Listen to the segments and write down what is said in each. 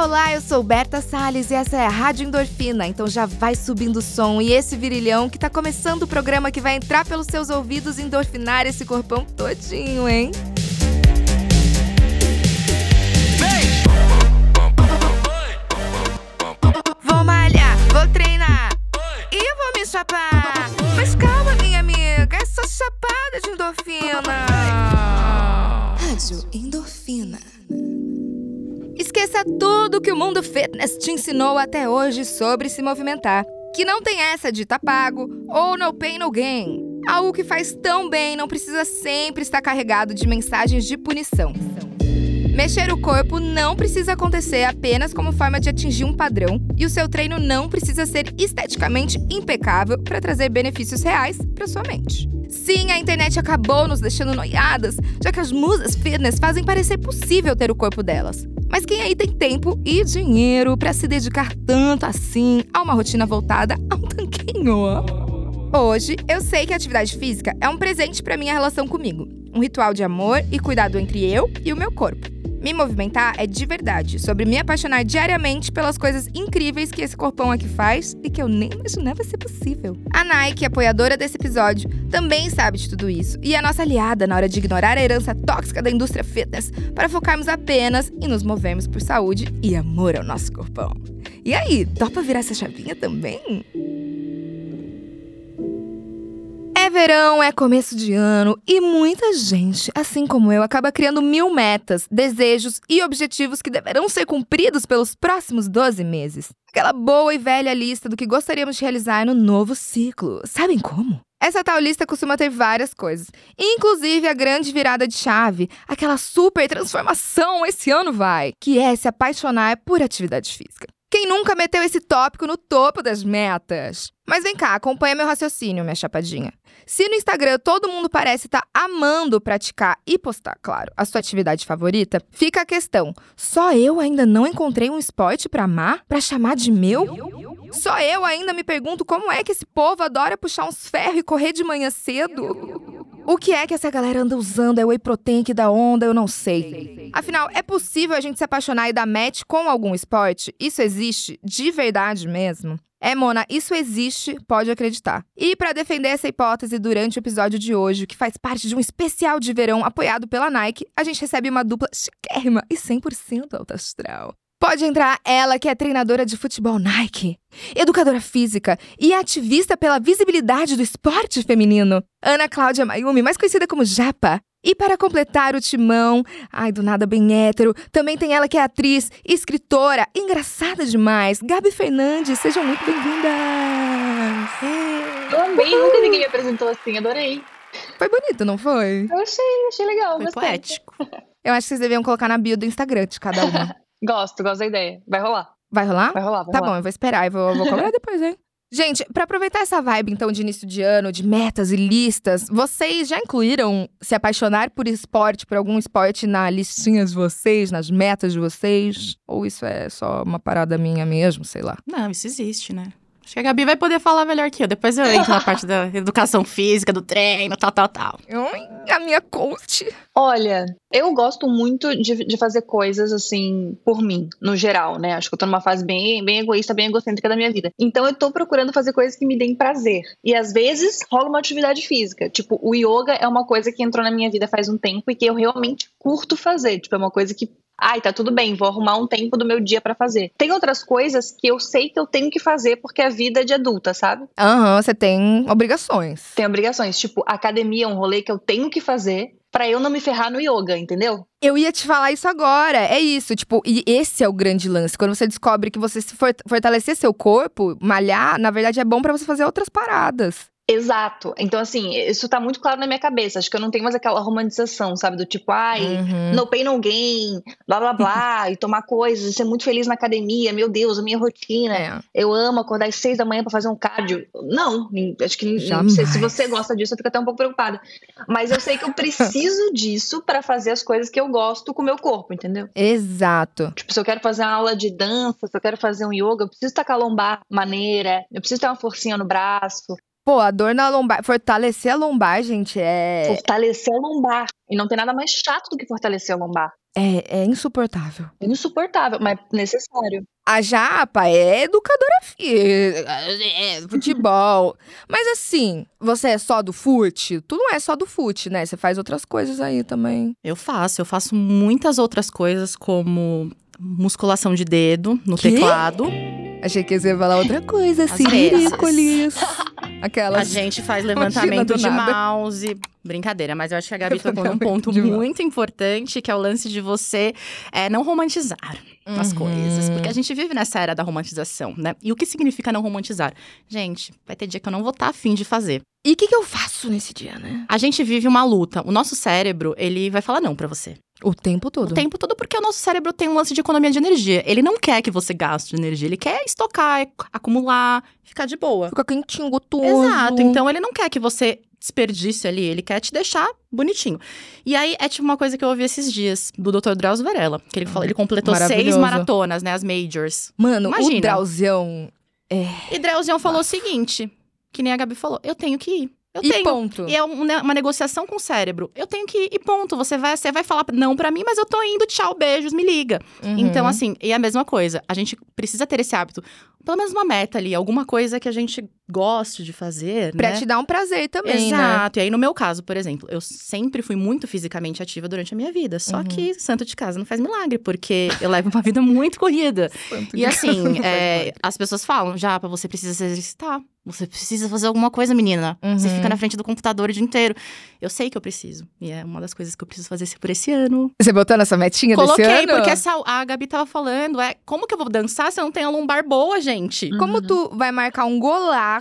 Olá, eu sou Berta Salles e essa é a Rádio Endorfina, então já vai subindo o som e esse virilhão que tá começando o programa que vai entrar pelos seus ouvidos e endorfinar esse corpão todinho, hein? Tudo que o mundo fitness te ensinou até hoje sobre se movimentar. Que não tem essa de tá pago ou no pain no gain. Algo que faz tão bem não precisa sempre estar carregado de mensagens de punição. Mexer o corpo não precisa acontecer apenas como forma de atingir um padrão, e o seu treino não precisa ser esteticamente impecável para trazer benefícios reais para sua mente. Sim, a internet acabou nos deixando noiadas, já que as musas fitness fazem parecer possível ter o corpo delas. Mas quem aí tem tempo e dinheiro para se dedicar tanto assim a uma rotina voltada a um tanquinho? Hoje, eu sei que a atividade física é um presente para minha relação comigo, um ritual de amor e cuidado entre eu e o meu corpo. Me movimentar é de verdade, sobre me apaixonar diariamente pelas coisas incríveis que esse corpão aqui faz e que eu nem imaginava ser possível. A Nike, apoiadora desse episódio, também sabe de tudo isso e é nossa aliada na hora de ignorar a herança tóxica da indústria fitness para focarmos apenas e nos movermos por saúde e amor ao nosso corpão. E aí, topa virar essa chavinha também? É verão, é começo de ano e muita gente, assim como eu, acaba criando mil metas, desejos e objetivos que deverão ser cumpridos pelos próximos 12 meses. Aquela boa e velha lista do que gostaríamos de realizar no novo ciclo. Sabem como? Essa tal lista costuma ter várias coisas, inclusive a grande virada de chave, aquela super transformação esse ano vai, que é se apaixonar por atividade física. Quem nunca meteu esse tópico no topo das metas? Mas vem cá, acompanha meu raciocínio, minha chapadinha. Se no Instagram todo mundo parece estar tá amando praticar e postar, claro, a sua atividade favorita, fica a questão: só eu ainda não encontrei um esporte para amar, para chamar de meu? Só eu ainda me pergunto como é que esse povo adora puxar uns ferros e correr de manhã cedo? O que é que essa galera anda usando? É whey protein que dá onda? Eu não sei. Afinal, é possível a gente se apaixonar e dar match com algum esporte? Isso existe de verdade mesmo? É, Mona, isso existe, pode acreditar. E para defender essa hipótese durante o episódio de hoje, que faz parte de um especial de verão apoiado pela Nike, a gente recebe uma dupla chiquérrima e 100% alta astral. Pode entrar ela, que é treinadora de futebol Nike, educadora física e ativista pela visibilidade do esporte feminino. Ana Cláudia Mayumi, mais conhecida como Japa. E para completar o timão, ai, do nada bem hétero, também tem ela que é atriz, escritora, engraçada demais, Gabi Fernandes. Sejam muito bem-vindas! Eu amei, nunca ninguém me apresentou assim, adorei. Foi bonito, não foi? Eu achei, achei legal, foi gostei. poético. Eu acho que vocês deviam colocar na bio do Instagram de cada uma. Gosto, gosto da ideia. Vai rolar. Vai rolar? Vai rolar, vai Tá rolar. bom, eu vou esperar e vou, vou cobrar depois, hein? Gente, pra aproveitar essa vibe, então, de início de ano, de metas e listas, vocês já incluíram se apaixonar por esporte, por algum esporte na listinha de vocês, nas metas de vocês? Ou isso é só uma parada minha mesmo, sei lá? Não, isso existe, né? Acho que a Gabi vai poder falar melhor que eu. Depois eu entro na parte da educação física, do treino, tal, tal, tal. Ui, a minha coach. Olha, eu gosto muito de, de fazer coisas assim por mim, no geral, né? Acho que eu tô numa fase bem, bem egoísta, bem egocêntrica da minha vida. Então eu tô procurando fazer coisas que me deem prazer. E às vezes rola uma atividade física. Tipo, o yoga é uma coisa que entrou na minha vida faz um tempo e que eu realmente curto fazer. Tipo, é uma coisa que Ai, tá tudo bem, vou arrumar um tempo do meu dia pra fazer. Tem outras coisas que eu sei que eu tenho que fazer porque a vida é de adulta, sabe? Aham, você tem obrigações. Tem obrigações, tipo, academia é um rolê que eu tenho que fazer pra eu não me ferrar no yoga, entendeu? Eu ia te falar isso agora. É isso, tipo, e esse é o grande lance. Quando você descobre que você se for- fortalecer seu corpo, malhar, na verdade é bom pra você fazer outras paradas. Exato. Então, assim, isso tá muito claro na minha cabeça. Acho que eu não tenho mais aquela romantização, sabe? Do tipo, ai, Uhum. no pain, no gain, blá blá blá, e tomar coisas, e ser muito feliz na academia, meu Deus, a minha rotina. É. Eu amo acordar às seis da manhã pra fazer um cardio. Não, acho que não sei se você gosta disso, eu fico até um pouco preocupada. Mas eu sei que eu preciso disso pra fazer as coisas que eu gosto com o meu corpo, entendeu? Exato. Tipo, se eu quero fazer uma aula de dança, se eu quero fazer um yoga, eu preciso estar com a lombar maneira, eu preciso ter uma forcinha no braço. Pô, a dor na lombar, fortalecer a lombar, gente, é, Fortalecer a lombar. E não tem nada mais chato do que fortalecer a lombar. é, é insuportável. É insuportável, mas necessário. A Japa é educadora física, é futebol. Mas assim, você é só do fute? Tu não é só do fute, né? Você faz outras coisas aí também. Eu faço, eu faço muitas outras coisas, como musculação de dedo no Quê? teclado. Achei que você ia falar outra coisa, Às Cirícolis. A Aquelas. gente faz levantamento de nada. mouse. Brincadeira, mas eu acho que a Gabi tocou num ponto muito importante, que é o lance de você é, não romantizar as Uhum. coisas. Porque a gente vive nessa era da romantização, né? E o que significa não romantizar? Gente, vai ter dia que eu não vou estar afim de fazer. E o que, que eu faço nesse dia, né? A gente vive uma luta. O nosso cérebro, ele vai falar não pra você. O tempo todo. O tempo todo, porque o nosso cérebro tem um lance de economia de energia. Ele não quer que você gaste energia, ele quer estocar, ec- acumular, ficar de boa. Fica quentinho, gostoso. Exato. Então ele não quer que você desperdice ali, ele quer te deixar bonitinho. E aí é tipo uma coisa que eu ouvi esses dias do Dr. Drauzio Varela, que ele falou, ele completou seis maratonas, né, as majors. Mano, Imagina. o Drauzião. E Drauzio falou o seguinte, que nem a Gabi falou, eu tenho que ir. Eu E tenho. ponto. E é né, uma negociação com o cérebro. Eu tenho que ir e ponto. Você vai, você vai falar não pra mim, mas eu tô indo, tchau, beijos, me liga. Uhum. Então, assim, e a mesma coisa. A gente precisa ter esse hábito. Pelo menos uma meta ali, alguma coisa que a gente goste de fazer, Pra né? te dar um prazer também, né? Exato. E aí, no meu caso, por exemplo, eu sempre fui muito fisicamente ativa durante a minha vida. Só Uhum. que santo de casa não faz milagre, porque eu levo uma vida muito corrida. Santo E assim, é, as pessoas falam, já, você precisa se exercitar. Você precisa fazer alguma coisa, menina. Você Uhum. fica na frente do computador o dia inteiro. Eu sei que eu preciso. E é uma das coisas que eu preciso fazer por esse ano. Você botou nessa metinha Coloquei, desse ano? porque essa, a Gabi tava falando, é como que eu vou dançar se eu não tenho a lombar boa, gente? Como tu vai marcar um golaço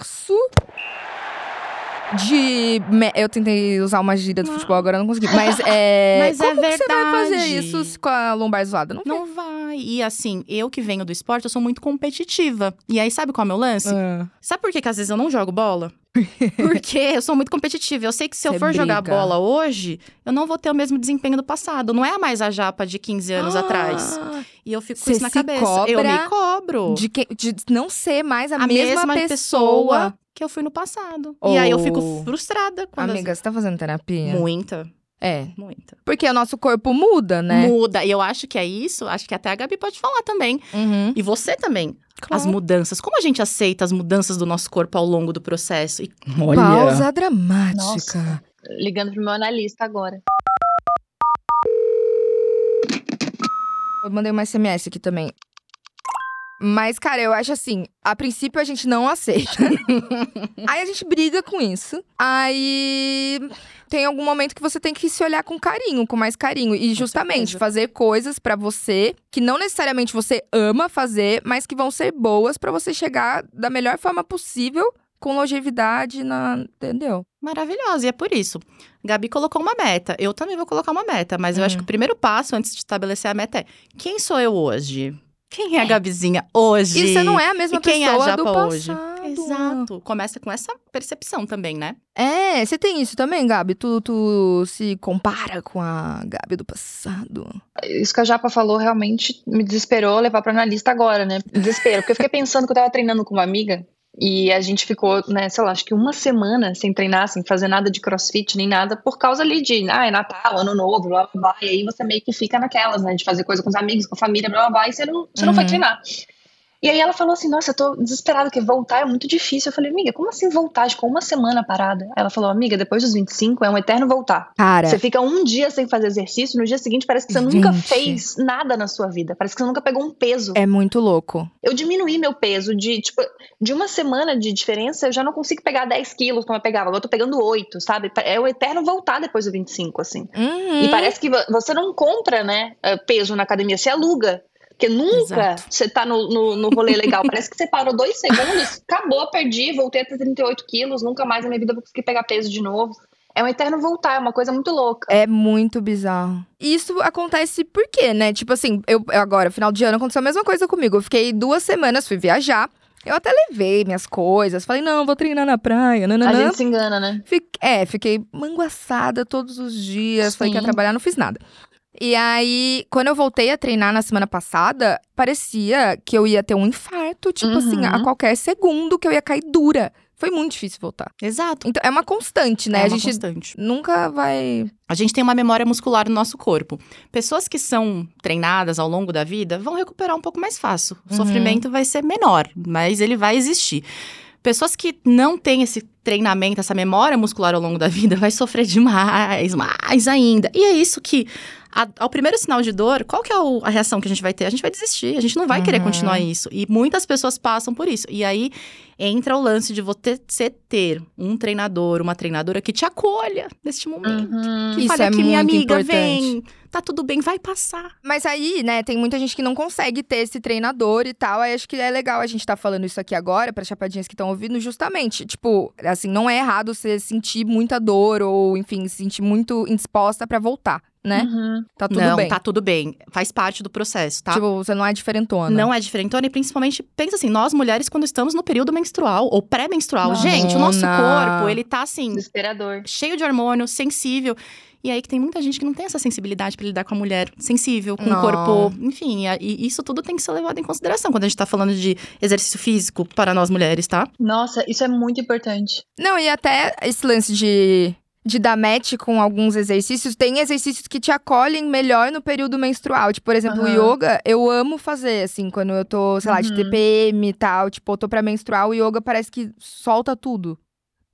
de. me- Eu tentei usar uma gíria do futebol, agora não consegui. Mas é. Mas é como que você vai fazer isso com a lombar zoada? Não, Não vai. E assim, eu que venho do esporte, eu sou muito competitiva. E aí, sabe qual é o meu lance? Ah. Sabe por que, que às vezes eu não jogo bola? Porque eu sou muito competitiva. Eu sei que se eu for jogar briga. bola hoje, eu não vou ter o mesmo desempenho do passado. Não é mais a japa de 15 anos atrás. Ah, E eu fico com isso na cabeça. eu me cobro. De, que- de não ser mais a, a mesma, pessoa. que eu fui no passado. E aí eu fico Oh. frustrada quando Amiga, você tá fazendo terapia? Muita, É. muita. Porque o nosso corpo muda, né? Muda. E eu acho que é isso, acho que até a Gabi pode falar também. Uhum. E você também. As Claro. mudanças. Como a gente aceita as mudanças do nosso corpo ao longo do processo? E Pausa dramática. Nossa. Ligando pro meu analista agora. Eu mandei uma SMS aqui também. Mas, cara, eu acho assim, a princípio a gente não aceita. Aí a gente briga com isso. Aí tem algum momento que você tem que se olhar com carinho, com mais carinho. E justamente fazer coisas pra você que não necessariamente você ama fazer, mas que vão ser boas pra você chegar da melhor forma possível, com longevidade, na... entendeu? Maravilhosa, e é por isso. Gabi colocou uma meta. Eu também vou colocar uma meta, mas eu acho Hum. que o primeiro passo antes de estabelecer a meta é: quem sou eu hoje? Quem é a Gabizinha hoje? E você não é a mesma E quem é a pessoa do Japa hoje? passado. Exato. Começa com essa percepção também, né? É, você tem isso também, Gabi? Tu, tu se compara com a Gabi do passado? Isso que a Japa falou realmente me desesperou levar pro analista agora, né? Desespero. Porque eu fiquei pensando que eu tava treinando com uma amiga e a gente ficou, né, sei lá, acho que uma semana sem treinar, sem fazer nada de crossfit nem nada, por causa ali de, ah, é Natal, Ano Novo, blá blá blá. E aí você meio que fica naquelas, né, de fazer coisa com os amigos, com a família, blá blá blá, e você não, você não foi Uhum. treinar. E aí ela falou assim, nossa, eu tô desesperada, que voltar é muito difícil. Eu falei, amiga, como assim voltar? Ficou uma semana parada. Ela falou, amiga, depois dos 25 é um eterno voltar. Cara, Você fica um dia sem fazer exercício, no dia seguinte parece que você nunca Gente. fez nada na sua vida. Parece que você nunca pegou um peso. é muito louco. Eu diminuí meu peso de, tipo, de uma semana de diferença, eu já não consigo pegar 10 quilos como eu pegava. Agora eu tô pegando 8, sabe? É o eterno voltar depois do 25, assim. Uhum. E parece que vo- você não compra, né, eh, peso na academia, você aluga. Porque nunca Exato. você tá no, no, no rolê legal. Parece que você parou dois segundos, acabou, perdi, voltei a ter 38 quilos, nunca mais na minha vida vou conseguir pegar peso de novo. É um eterno voltar, é uma coisa muito louca. É muito bizarro. Isso acontece por quê, né? Tipo assim, eu agora, final de ano, aconteceu a mesma coisa comigo. Eu fiquei duas semanas, fui viajar. Eu até levei minhas coisas. Falei, não, vou treinar na praia. A Nananã. gente se engana, né? Fique- é, fiquei manguaçada todos os dias. Falei que ia Sim. trabalhar, não fiz nada. E aí, quando eu voltei a treinar na semana passada, parecia que eu ia ter um infarto, tipo Uhum. assim, a qualquer segundo que eu ia cair dura. foi muito difícil voltar. Exato. Então é uma constante, né? É a uma gente constante. nunca vai. A gente tem uma memória muscular no nosso corpo. Pessoas que são treinadas ao longo da vida vão recuperar um pouco mais fácil. O Uhum. sofrimento vai ser menor, mas ele vai existir. Pessoas que não têm esse treinamento, essa memória muscular ao longo da vida, vai sofrer demais, mais ainda. E é isso que, a- ao primeiro sinal de dor, qual que é o- a reação que a gente vai ter? A gente vai desistir, a gente não vai querer Uhum. continuar isso. E muitas pessoas passam por isso. E aí entra o lance de você ter um treinador, uma treinadora que te acolha neste momento. Uhum. Que Isso fale é aqui, minha amiga, importante. vem, tá tudo bem, vai passar. Mas aí, né, tem muita gente que não consegue ter esse treinador e tal. Aí acho que é legal a gente tá falando isso aqui agora, para chapadinhas que estão ouvindo, justamente. Tipo, assim, não é errado você sentir muita dor ou, enfim, se sentir muito indisposta pra voltar, né? Uhum. Tá tudo não, bem. tá tudo bem. Faz parte do processo, tá? Tipo, você não é diferentona. Não é diferentona e principalmente, pensa assim, nós mulheres quando estamos no período menstrual ou pré-menstrual. Gente, o nosso corpo, ele tá assim, Desesperador. cheio de hormônio, sensível. E aí que tem muita gente que não tem essa sensibilidade pra lidar com a mulher sensível, com Não. o corpo, enfim, e, e isso tudo tem que ser levado em consideração quando a gente tá falando de exercício físico para nós mulheres, tá? Nossa, isso é muito importante. Não, e até esse lance de, de dar match com alguns exercícios, tem exercícios que te acolhem melhor no período menstrual. Tipo, por exemplo, o Aham. yoga, eu amo fazer, assim, quando eu tô, sei lá, de Uhum. TPM e tal. Tipo, eu tô pra menstruar, o yoga parece que solta tudo.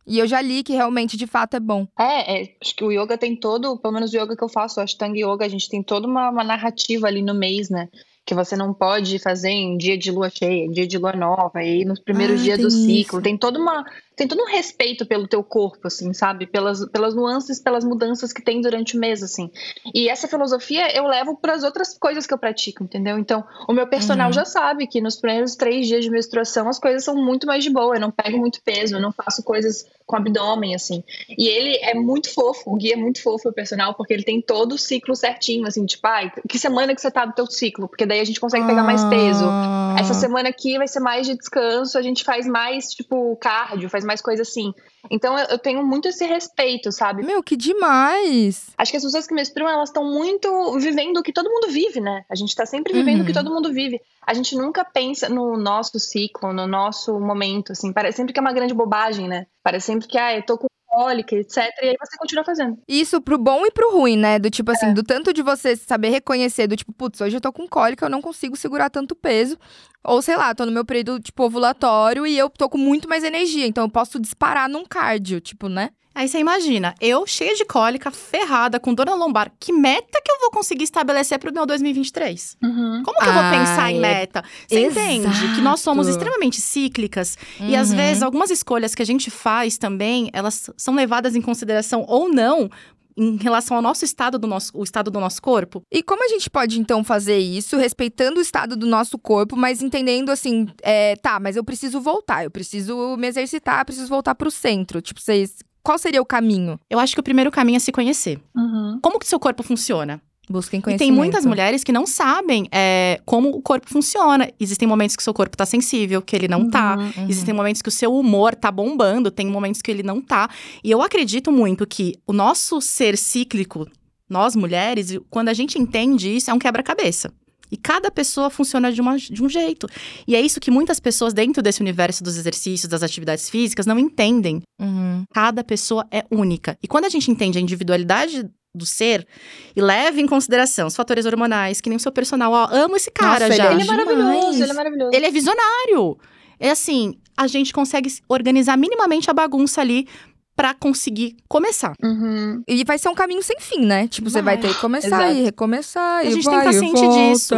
E eu já li que realmente, de fato, é bom. É, é, acho que o yoga tem todo, pelo menos o yoga que eu faço, o Ashtanga Yoga, a gente tem toda uma, uma narrativa ali no mês, né? Que você não pode fazer em dia de lua cheia, em dia de lua nova, e nos primeiros Ah, dias do ciclo. isso. Tem toda uma, tem todo um respeito pelo teu corpo, assim, sabe? Pelas, pelas nuances, pelas mudanças que tem durante o mês, assim. E essa filosofia eu levo para as outras coisas que eu pratico, entendeu? Então, o meu personal Uhum. já sabe que nos primeiros três dias de menstruação as coisas são muito mais de boa. Eu não pego muito peso, eu não faço coisas com abdômen, assim. E ele é muito fofo, o Gui é muito fofo, o personal, porque ele tem todo o ciclo certinho, assim, tipo, ai, que semana que você tá do teu ciclo? Porque daí a gente consegue pegar mais peso. Ah. Essa semana aqui vai ser mais de descanso, a gente faz mais, tipo, cardio, faz mais coisa assim. Então eu, eu tenho muito esse respeito, sabe? Meu, que demais! Acho que as pessoas que menstruam, elas estão muito vivendo o que todo mundo vive, né? A gente tá sempre vivendo o que Uhum. todo mundo vive. A gente nunca pensa no nosso ciclo, no nosso momento, assim. Parece sempre que é uma grande bobagem, né? Parece sempre que, ah, eu tô com cólica, etc. E aí você continua fazendo. Isso pro bom e pro ruim, né? Do tipo assim, É. do tanto de você saber reconhecer, do tipo, putz, hoje eu tô com cólica, eu não consigo segurar tanto peso. Ou sei lá, tô no meu período, tipo, ovulatório e eu tô com muito mais energia. Então eu posso disparar num cardio, tipo, né? Aí você imagina, eu cheia de cólica, ferrada, com dor na lombar, que meta que eu vou conseguir estabelecer pro meu 2023? Como que eu vou pensar em é- meta? Você entende que nós somos Exato. extremamente cíclicas e às Uhum. vezes algumas escolhas que a gente faz também, elas são levadas em consideração ou não em relação ao nosso estado do nosso, o estado do nosso corpo. E como a gente pode, então, fazer isso, respeitando o estado do nosso corpo, mas entendendo assim, é, tá, mas eu preciso voltar, eu preciso me exercitar, preciso voltar pro centro. Tipo, vocês. Qual seria o caminho? Eu acho que o primeiro caminho é se conhecer. Uhum. Como que seu corpo funciona? Busquem E conhecimento. tem muitas mulheres que não sabem é, como o corpo funciona. Existem momentos que o seu corpo tá sensível, que ele não tá. Uhum. Existem momentos que o seu humor tá bombando, tem momentos que ele não tá. E eu acredito muito que o nosso ser cíclico, nós mulheres, quando a gente entende isso, é um quebra-cabeça. E cada pessoa funciona de, uma- de um jeito. E é isso que muitas pessoas dentro desse universo dos exercícios, das atividades físicas, não entendem. Uhum. Cada pessoa é única. E quando a gente entende a individualidade do ser e leva em consideração os fatores hormonais, que nem o seu personal, ó, amo esse cara Nossa, já. Ele é Demais. maravilhoso, ele é maravilhoso. Ele é visionário. É assim, a gente consegue organizar minimamente a bagunça ali pra conseguir começar. Uhum. E vai ser um caminho sem fim, né? Tipo, você vai ter que começar Exato. e recomeçar. A e gente tem vai, que e estar ciente disso.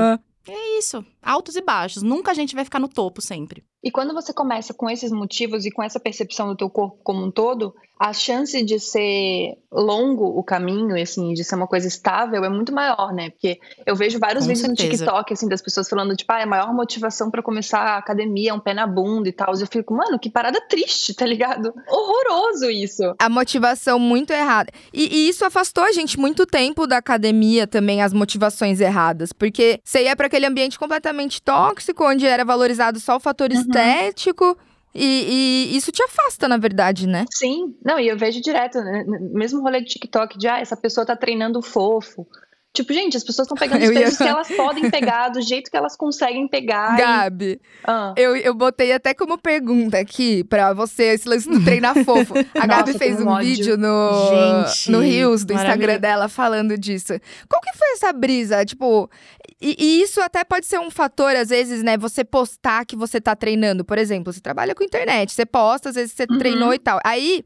É isso, altos e baixos. Nunca a gente vai ficar no topo sempre. E quando você começa com esses motivos e com essa percepção do teu corpo como um todo, a chance de ser longo o caminho, e assim, de ser uma coisa estável é muito maior, né? Porque eu vejo vários Com vídeos certeza. no TikTok, assim, das pessoas falando, tipo, ah, a maior motivação pra começar a academia é um pé na bunda e tal. E eu fico, mano, que parada triste, tá ligado? Horroroso isso. A motivação muito errada. E, e isso afastou a gente muito tempo da academia também, as motivações erradas. Porque você ia pra aquele ambiente completamente tóxico, onde era valorizado só o fator Uhum. estético. E, e isso te afasta, na verdade, né? Sim, não, e eu vejo direto, né, mesmo rolê de TikTok, de ah, essa pessoa tá treinando fofo, Tipo, gente, as pessoas estão pegando Eu os ia- pesos que elas podem pegar, do jeito que elas conseguem pegar. e- Gabi, Ah. eu, eu botei até como pergunta aqui pra você esse lance do treinar fofo. A Gabi Nossa, fez um ódio. vídeo no, Gente, no Reels do Instagram dela falando disso. Qual que foi essa brisa? Tipo, e, e isso até pode ser um fator, às vezes, né? Você postar que você tá treinando. Por exemplo, você trabalha com internet, você posta, às vezes você Uhum. treinou e tal. Aí.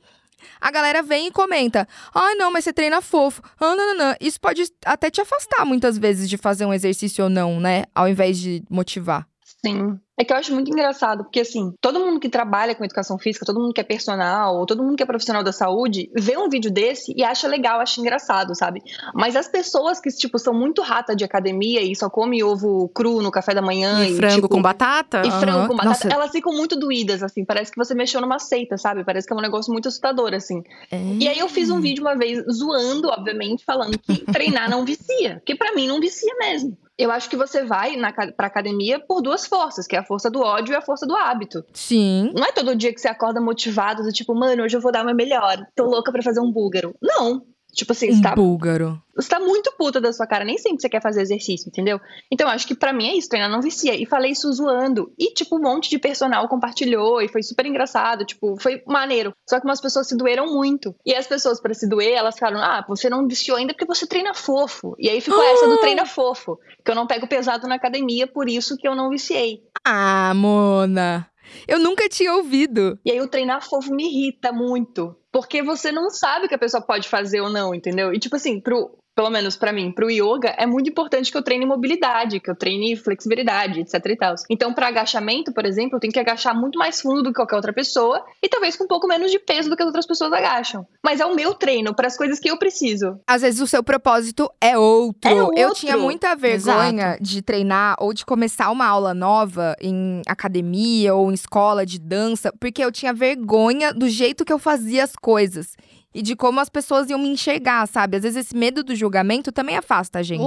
A galera vem e comenta: Ai, não, mas você treina fofo. Ah, não, não, não. Isso pode até te afastar muitas vezes de fazer um exercício ou não, né? Ao invés de motivar. Sim. É que eu acho muito engraçado, porque assim, todo mundo que trabalha com educação física, todo mundo que é personal, todo mundo que é profissional da saúde, vê um vídeo desse e acha legal, acha engraçado, sabe? Mas as pessoas que, tipo, são muito rata de academia e só come ovo cru no café da manhã E frango tipo, com batata? E Aham. frango com batata, Nossa. elas ficam muito doídas, assim. Parece que você mexeu numa seita, sabe? Parece que é um negócio muito assustador, assim. E aí eu fiz um vídeo uma vez zoando, obviamente, falando que treinar não vicia. Porque pra mim não vicia mesmo. Eu acho que você vai na, pra academia por duas forças, que é a força do ódio e a força do hábito. Sim. Não é todo dia que você acorda motivado, do tipo, mano, hoje eu vou dar meu melhor. Tô louca pra fazer um búlgaro. Não. Tipo assim, Um você tá búlgaro. você tá muito puta da sua cara, nem sempre você quer fazer exercício, entendeu? Então acho que pra mim é isso, treinar não vicia. E falei isso zoando. E, tipo, um monte de personal compartilhou e foi super engraçado, tipo, foi maneiro. Só que umas pessoas se doeram muito. E as pessoas, pra se doer, elas falaram: ah, você não viciou ainda porque você treina fofo. E aí ficou essa do treina fofo. Que eu não pego pesado na academia, por isso que eu não viciei. Ah, Mona. Eu nunca tinha ouvido. E aí o treinar fofo me irrita muito. Porque você não sabe o que a pessoa pode fazer ou não, entendeu? E tipo assim, pro, pelo menos pra mim, pro yoga, é muito importante que eu treine mobilidade, que eu treine flexibilidade, etc e tal. Então, pra agachamento, por exemplo, eu tenho que agachar muito mais fundo do que qualquer outra pessoa e talvez com um pouco menos de peso do que as outras pessoas agacham. Mas é o meu treino para as coisas que eu preciso. Às vezes o seu propósito é outro. É Eu outro. tinha muita vergonha de treinar ou de começar uma aula nova em academia ou em escola de dança, porque eu tinha vergonha do jeito que eu fazia as coisas. E de como as pessoas iam me enxergar, sabe? Às vezes esse medo do julgamento também afasta a gente.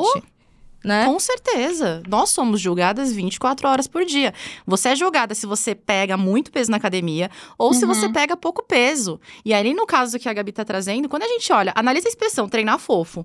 Né? Com certeza. Nós somos julgadas 24 horas por dia. Você é julgada se você pega muito peso na academia ou se Uhum. você pega pouco peso. E aí, no caso que a Gabi tá trazendo, quando a gente olha, analisa a expressão treinar fofo.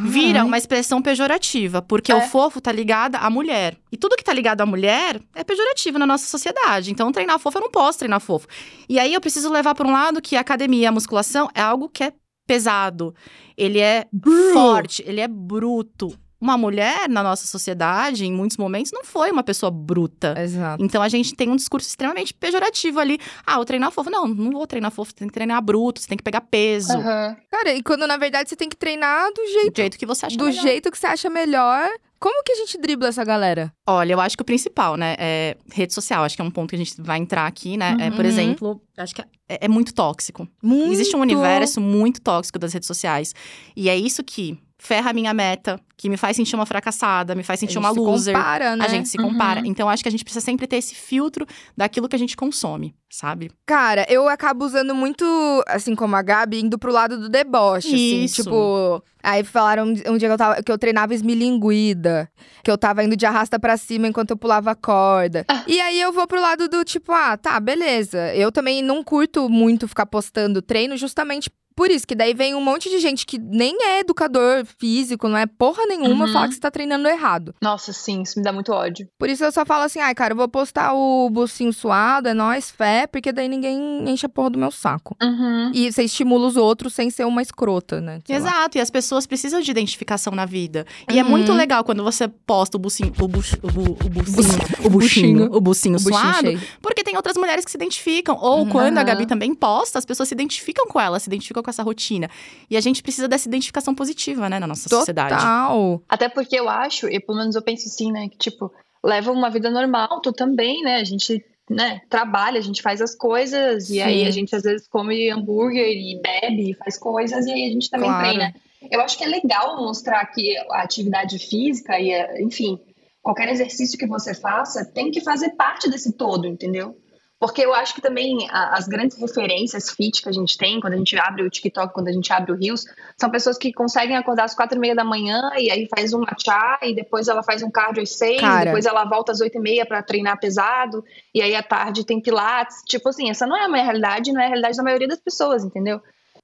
Vira Caralho. uma expressão pejorativa, porque o É. fofo tá ligado à mulher. E tudo que tá ligado à mulher é pejorativo na nossa sociedade. Então, treinar fofo, eu não posso treinar fofo. E aí, eu preciso levar para um lado que a academia, a musculação, é algo que é pesado. Ele é Bru. forte, ele é bruto. Uma mulher na nossa sociedade, em muitos momentos, não foi uma pessoa bruta. Exato. Então a gente tem um discurso extremamente pejorativo ali. Ah, vou treinar fofo. Não, não vou treinar fofo, você tem que treinar bruto, você tem que pegar peso. Aham. Cara, e quando na verdade você tem que treinar do Do jeito, jeito que você acha do melhor. jeito que você acha melhor. Como que a gente dribla essa galera? Olha, eu acho que o principal, né, é rede social. Acho que é um ponto que a gente vai entrar aqui, né? É, por Uhum. exemplo, acho que é, é muito tóxico. Muito. Existe um universo muito tóxico das redes sociais. E é isso que ferra a minha meta, que me faz sentir uma fracassada, me faz A sentir gente uma se loser. compara, né? A gente se compara. Uhum. Então, acho que a gente precisa sempre ter esse filtro daquilo que a gente consome, sabe? Cara, eu acabo usando muito, assim como a Gabi, indo pro lado do deboche, assim, Isso. tipo... Aí falaram um dia que eu, tava, que eu treinava esmilinguida, que eu tava indo de arrasta pra cima enquanto eu pulava a corda. Ah. E aí eu vou pro lado do tipo, ah, tá, beleza. Eu também não curto muito ficar postando treino justamente por isso, que daí vem um monte de gente que nem é educador físico, não é porra nenhuma, Uhum. falar que você tá treinando errado. Nossa, sim, isso me dá muito ódio. Por isso eu só falo assim, ai, cara, eu vou postar o bucinho suado, é nóis, fé, porque daí ninguém enche a porra do meu saco. Uhum. E você estimula os outros sem ser uma escrota, né? Sei lá. Exato, e as pessoas precisam de identificação na vida. E é Uhum. muito legal quando você posta o bucinho, o, bu, o bucinho, o buchinho. buchinho, o bucinho O buchinho suado, cheio. porque tem outras mulheres que se identificam. Ou Uhum. quando a. Gabi também posta, as pessoas se identificam com ela, se identificam com essa rotina. E a gente precisa dessa identificação positiva, né, na nossa sociedade. Total. Até porque eu acho, e pelo menos eu penso assim, né, que tipo, leva uma vida normal, tu também, né? A gente, né, trabalha, a gente faz as coisas, e aí Sim. a gente às vezes come hambúrguer e bebe, e faz coisas, e aí a gente também Claro. treina. Eu acho que é legal mostrar que a atividade física e, enfim, qualquer exercício que você faça tem que fazer parte desse todo, entendeu? Porque eu acho que também a- as grandes referências fit que a gente tem, quando a gente abre o TikTok, quando a gente abre o Reels, são pessoas que conseguem acordar às quatro e meia da manhã e aí faz um matcha e depois ela faz um cardio às seis, Cara. depois ela volta às oito e meia pra treinar pesado e aí à tarde tem pilates. Tipo assim, essa não é a minha realidade, não é a realidade da maioria das pessoas, entendeu?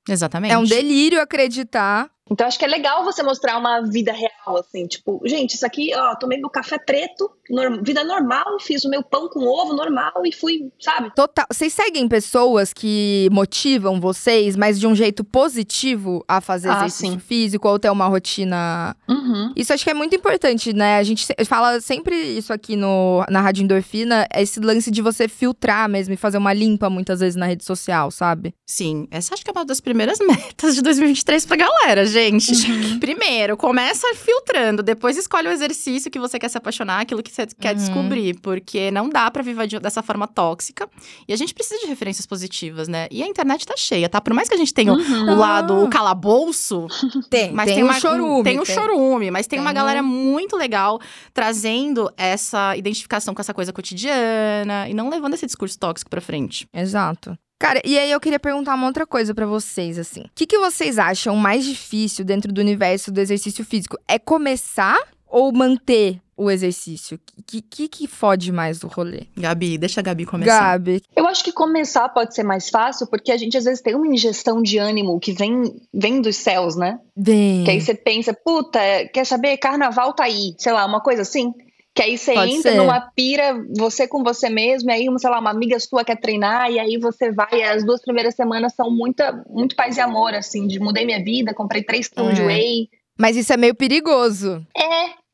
Exatamente. É um delírio acreditar Então acho que é legal você mostrar uma vida real, assim, tipo, gente, isso aqui, ó, tomei meu café preto, norm vida normal, fiz o meu pão com ovo normal e fui, sabe? Total. Vocês seguem pessoas que motivam vocês, mas de um jeito positivo a fazer Ah, exercício sim. físico ou ter uma rotina. Uhum. Isso acho que é muito importante, né? A gente fala sempre isso aqui no, na Rádio Endorfina, esse lance de você filtrar mesmo e fazer uma limpa muitas vezes na rede social, sabe? Sim, essa acho que é uma das primeiras metas de 2023 pra galera, gente. Primeiro, começa filtrando, depois escolhe o exercício que você quer se apaixonar, aquilo que você quer Uhum. descobrir, porque não dá pra viver de- dessa forma tóxica. E a gente precisa de referências positivas, né? E a internet tá cheia, tá? Por mais que a gente tenha o- Uhum. o lado o calabouço, Tem, mas tem, tem, um uma, chorume. Tem um chorume, mas tem, uma Tem galera um- muito legal trazendo essa identificação com essa coisa cotidiana e não levando esse discurso tóxico pra frente. Exato. Cara, e aí eu queria perguntar uma outra coisa pra vocês, assim. O que, que vocês acham mais difícil dentro do universo do exercício físico? É começar ou manter o exercício? O que, que que fode mais do rolê? Gabi, deixa a Gabi começar. Gabi. Eu acho que começar pode ser mais fácil, porque a gente às vezes tem uma ingestão de ânimo que vem, vem dos céus, né? Bem. Que aí você pensa, puta, quer saber? Carnaval tá aí, sei lá, uma coisa assim. Que aí você Pode entra ser. numa pira, você com você mesmo, e aí, sei lá, uma amiga sua quer treinar, e aí você vai, as duas primeiras semanas são muita, muito paz e amor, assim, de mudei minha vida, comprei três quilos de É. whey. Mas isso é meio perigoso. É.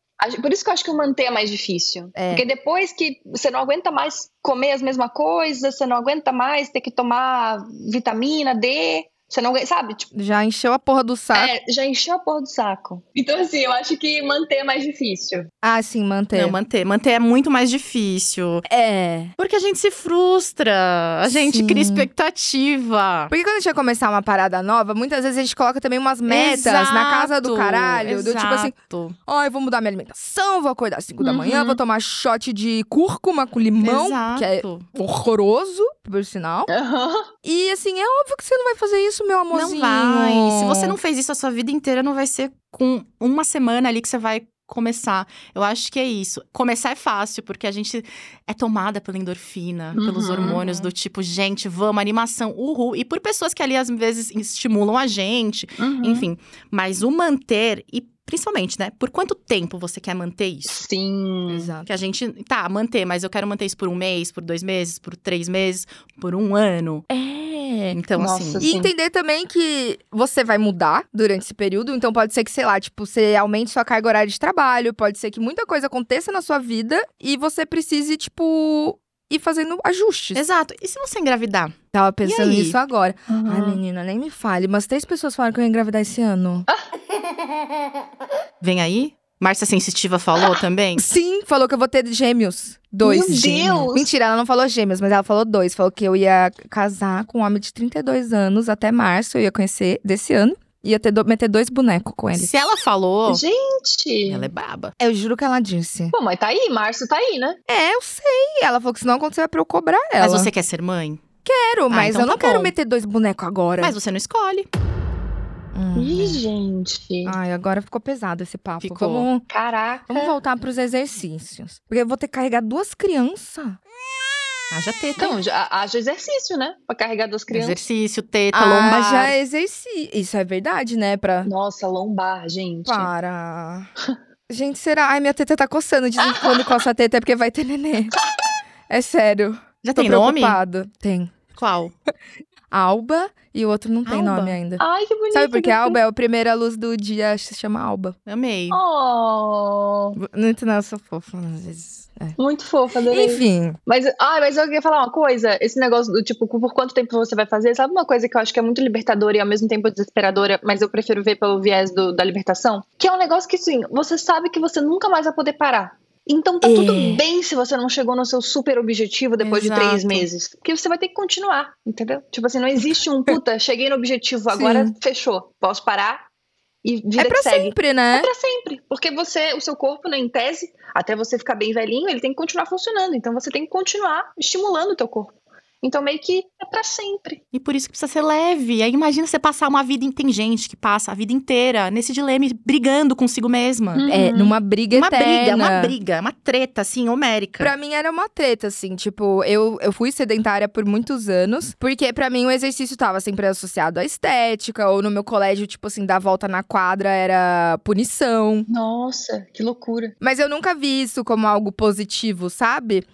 Por isso que eu acho que o manter é mais difícil. É. Porque depois que você não aguenta mais comer as mesmas coisas, você não aguenta mais ter que tomar vitamina D, você não sabe? Tipo, Já encheu a porra do saco. é, já encheu a porra do saco. Então, assim, eu acho que manter é mais difícil. Ah, sim, manter. Não, manter. Manter é muito mais difícil. É. Porque a gente se frustra, a gente Sim. cria expectativa. Porque quando a gente vai começar uma parada nova, muitas vezes a gente coloca também umas metas na casa do Exato, caralho. Do tipo assim, exato. Ai, vou mudar minha alimentação, vou acordar às 5 da Uhum. manhã, vou tomar shot de cúrcuma com limão, que é Exato. horroroso, por sinal. E assim, é óbvio que você não vai fazer isso, meu amorzinho. Não vai. Se você não fez isso a sua vida inteira, não vai ser com uma semana ali que você vai começar. Eu acho que é isso. Começar é fácil, porque a gente é tomada pela endorfina, pelos Uhum. hormônios do tipo, gente, vamos, animação, uhul. E por pessoas que ali às vezes estimulam a gente, Uhum. enfim. Mas o manter, e principalmente, né? Por quanto tempo você quer manter isso? Sim. Exato. Que a gente, tá, manter, mas eu quero manter isso por um mês, por dois meses, por três meses, por um ano. É. Então, Nossa, assim. E Sim. entender também que você vai mudar durante esse período, então pode ser que, sei lá, tipo, você aumente sua carga horária de trabalho, pode ser que muita coisa aconteça na sua vida e você precise, tipo, ir fazendo ajustes. Exato. E se você engravidar? Tava pensando nisso agora. Uhum. Ai, menina, nem me fale, mas três pessoas falaram que eu ia engravidar esse ano. Vem aí? Márcia Sensitiva falou também? Sim, falou que eu vou ter gêmeos. Dois Meu gêmeos. Deus! Mentira, ela não falou gêmeos, mas ela falou dois. Falou que eu ia casar com um homem de 32 anos até março, eu ia conhecer desse ano. Ia ter do- meter dois bonecos com ele. Se ela falou, Gente! ela é braba. Eu juro que ela disse. Pô, mas tá aí, março tá aí, né? É, eu sei. Ela falou que se não acontecer, é pra eu cobrar ela. Mas você quer ser mãe? Quero, mas então eu não tá quero bom. meter dois bonecos agora. Mas você não escolhe. Hum. Ih, gente. Ai, agora ficou pesado esse papo. Ficou. Vamos, Caraca. vamos voltar pros exercícios. Porque eu vou ter que carregar duas crianças. Haja teta. Então, já, haja exercício, né? Pra carregar duas crianças. Exercício, teta, Ah, lombar. já exercício. Isso é verdade, né? Pra. Nossa, lombar, gente. Para. Gente, será? Ai, minha teta tá coçando. Dizem que quando coça a teta é porque vai ter nenê. É sério. Já Tô tem nome? Tem. Qual? Alba e o outro não tem Alba? nome ainda. Ai, que bonito. Sabe por que Alba é a primeira luz do dia, se chama Alba. Amei. Oh, Muito não, eu sou fofa às vezes. É. muito fofa, adorei. Enfim, Mas, ai, mas eu queria falar uma coisa. Esse negócio do tipo, por quanto tempo você vai fazer? Sabe uma coisa que eu acho que é muito libertadora e ao mesmo tempo desesperadora, mas eu prefiro ver pelo viés do- da libertação? Que é um negócio que, assim, você sabe que você nunca mais vai poder parar. Então tá É. tudo bem se você não chegou no seu super objetivo depois de três Exato. meses. Porque você vai ter que continuar, entendeu? Tipo assim, não existe um puta, cheguei no objetivo, agora Sim. fechou. Posso parar e vida é pra sempre, É né? pra sempre. Porque você, o seu corpo, né, em tese, até você ficar bem velhinho, ele tem que continuar funcionando. Então você tem que continuar estimulando o teu corpo. Então meio que é pra sempre. E por isso que precisa ser leve. Aí imagina você passar uma vida. Tem gente que passa a vida inteira nesse dilema, brigando consigo mesma. Uhum. É, numa briga Uma eterna. briga, uma briga, uma treta, assim, homérica. Pra mim era uma treta, assim, tipo, eu, eu fui sedentária por muitos anos, porque pra mim o exercício tava sempre associado à estética, ou no meu colégio, tipo assim, dar volta na quadra era punição. Nossa, que loucura. Mas eu nunca vi isso como algo positivo, sabe?